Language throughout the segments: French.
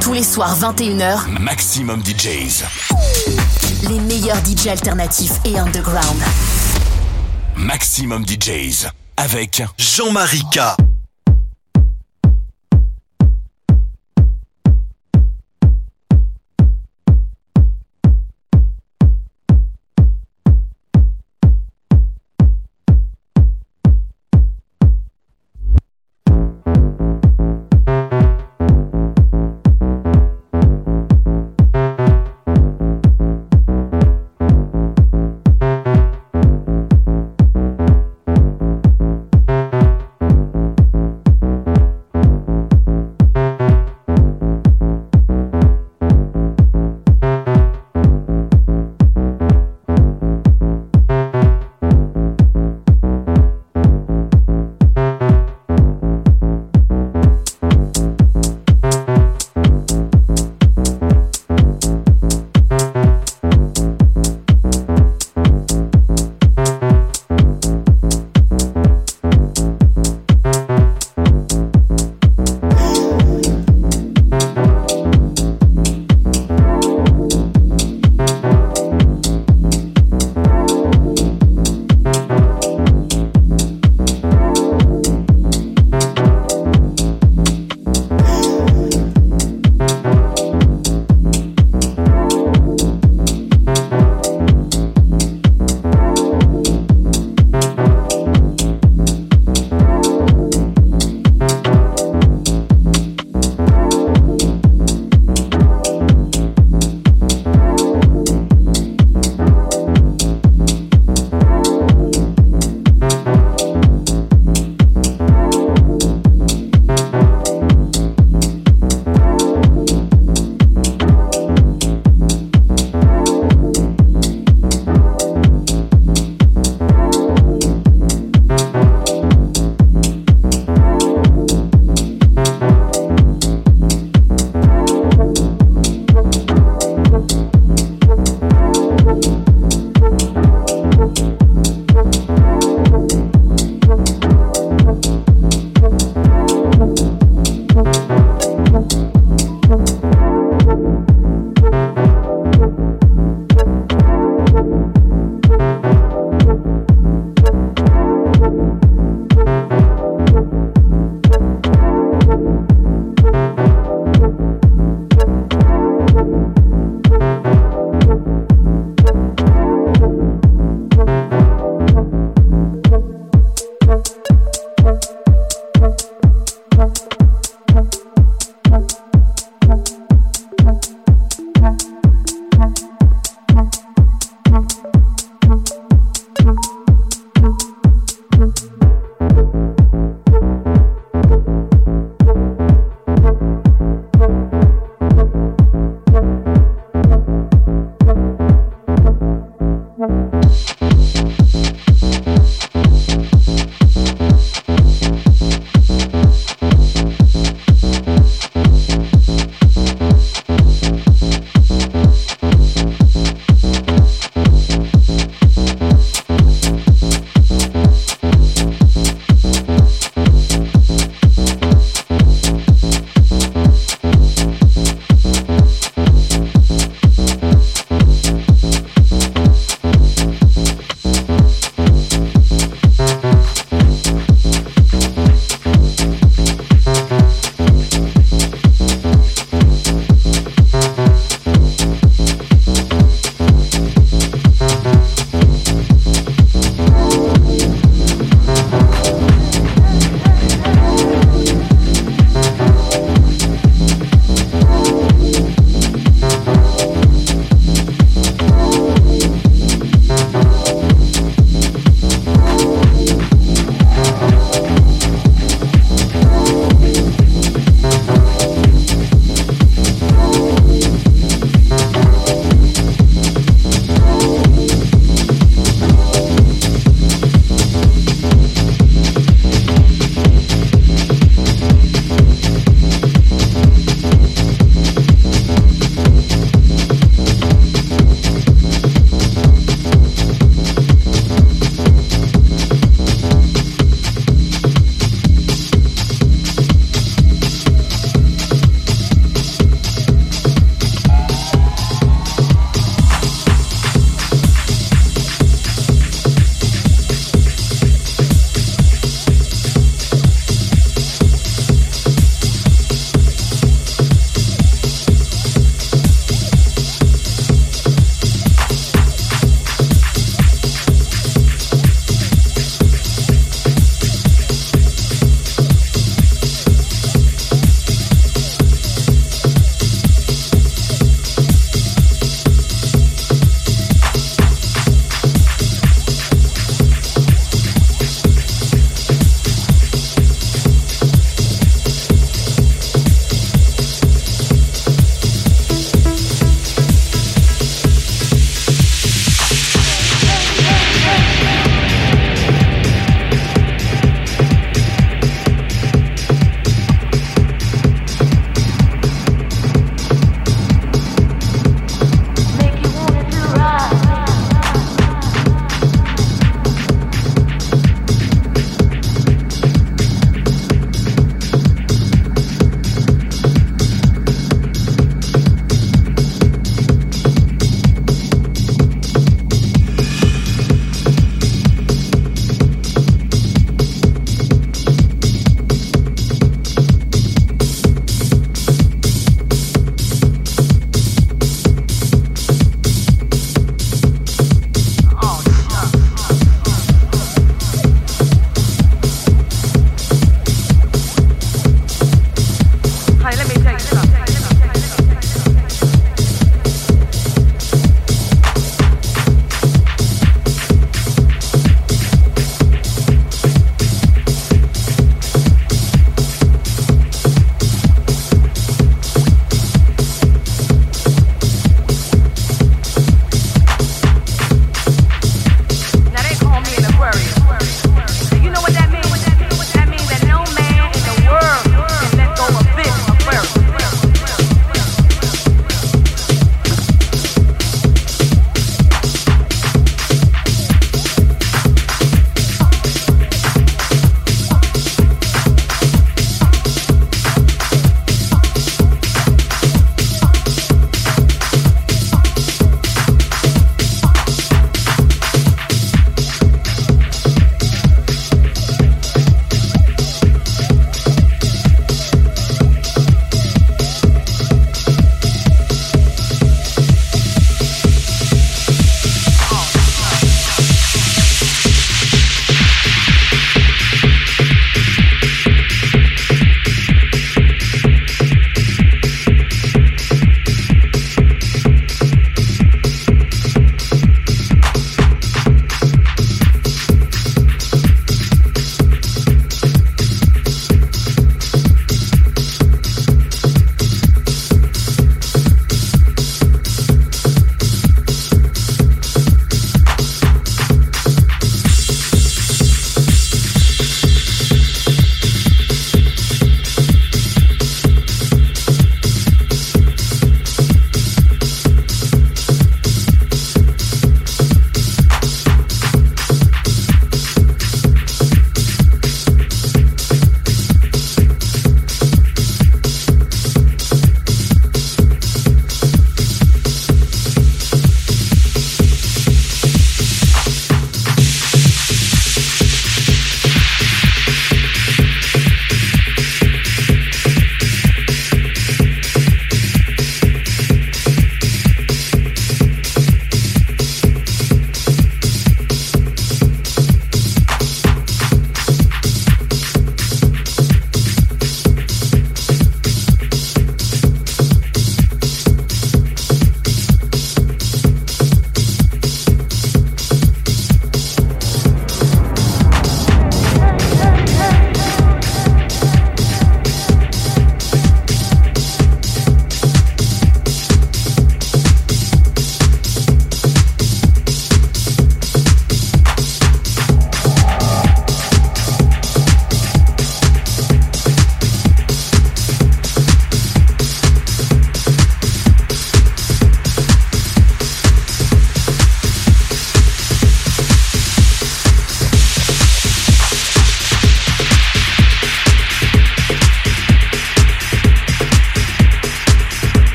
Tous les soirs 21h, Maximum DJs. les meilleurs DJ alternatifs et underground. Maximum DJs. Avec Jean-Marie K.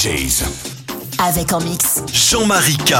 DJs. Avec en mix. Jean-Marie K.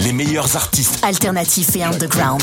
Les meilleurs artistes. Alternatifs et underground.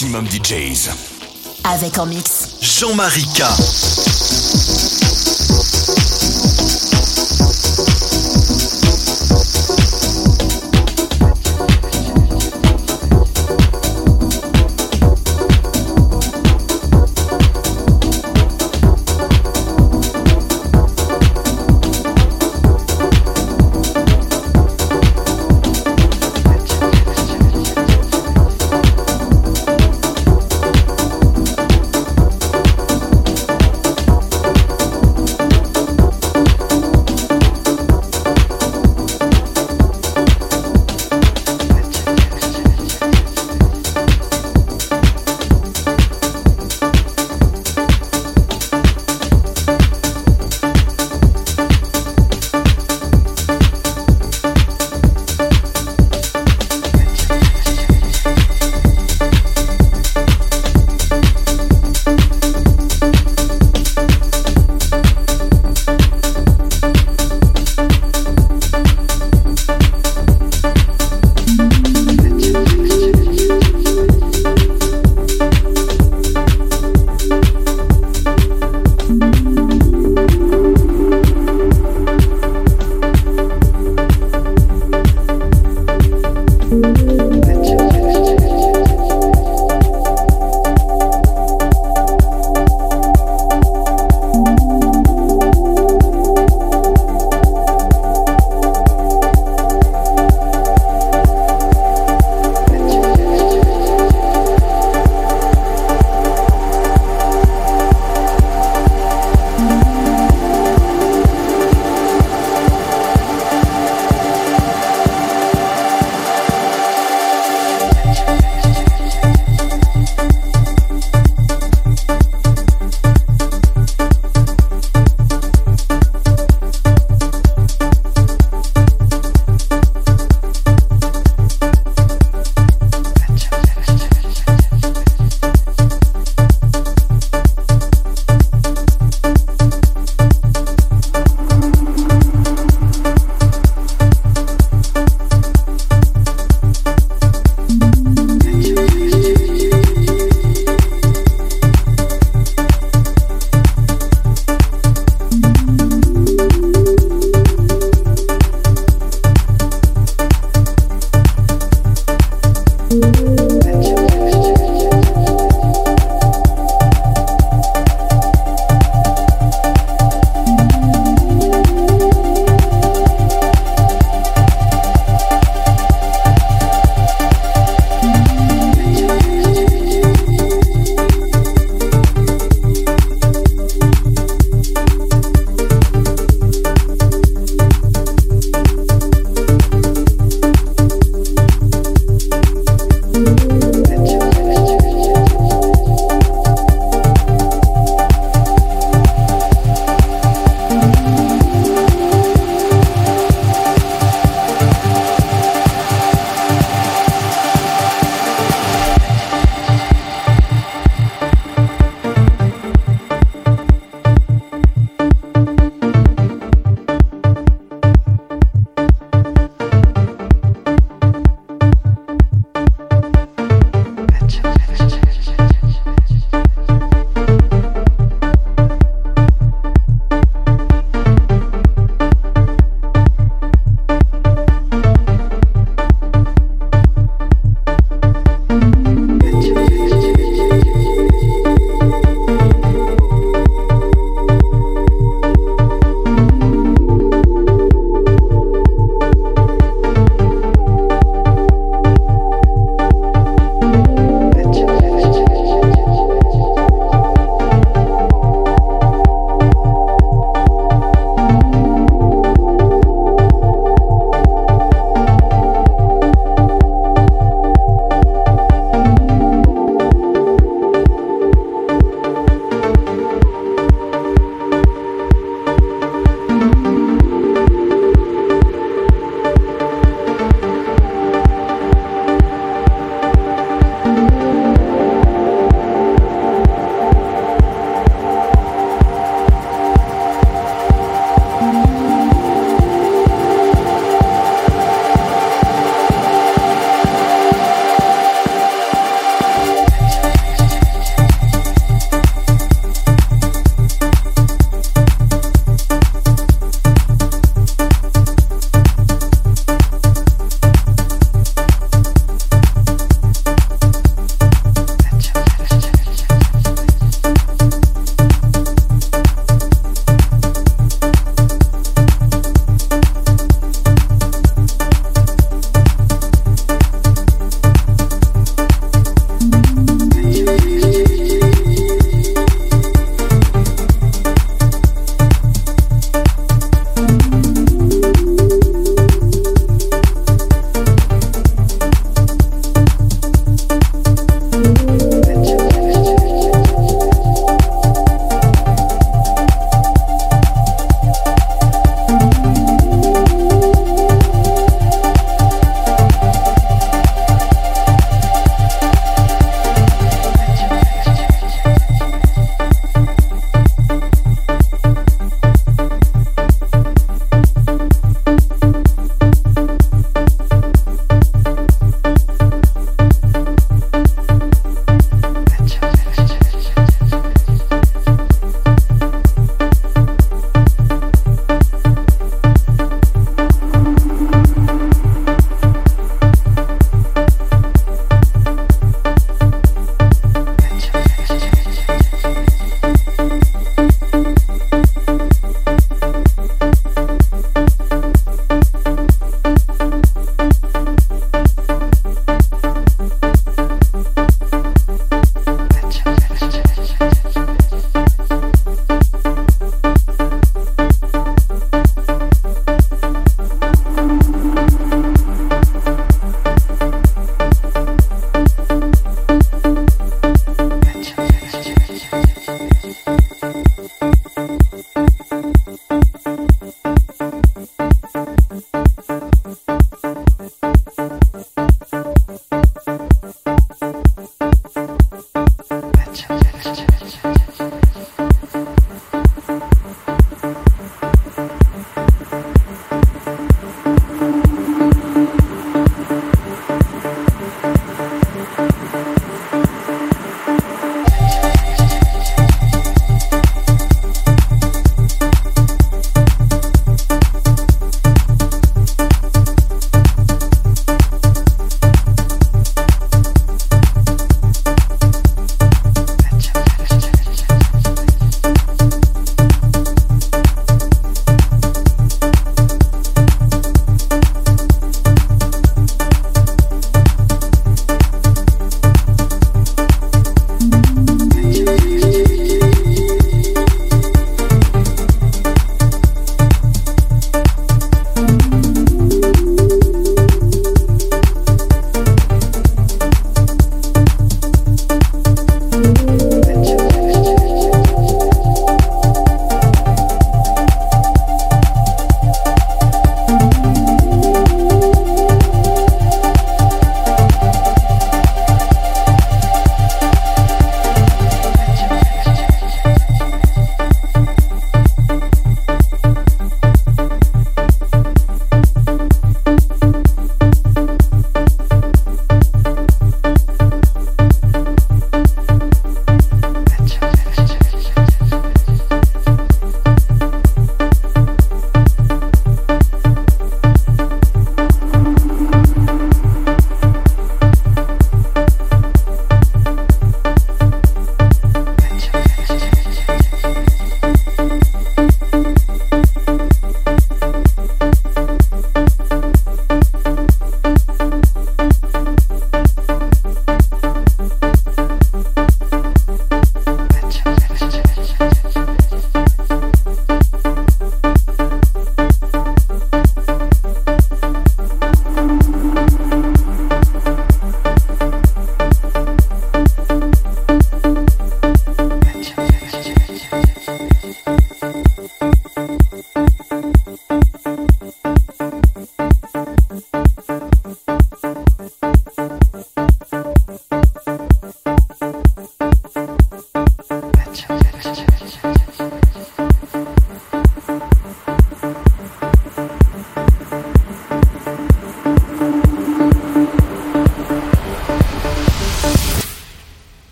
maximum DJs. Avec en mix. Jean-Marie K.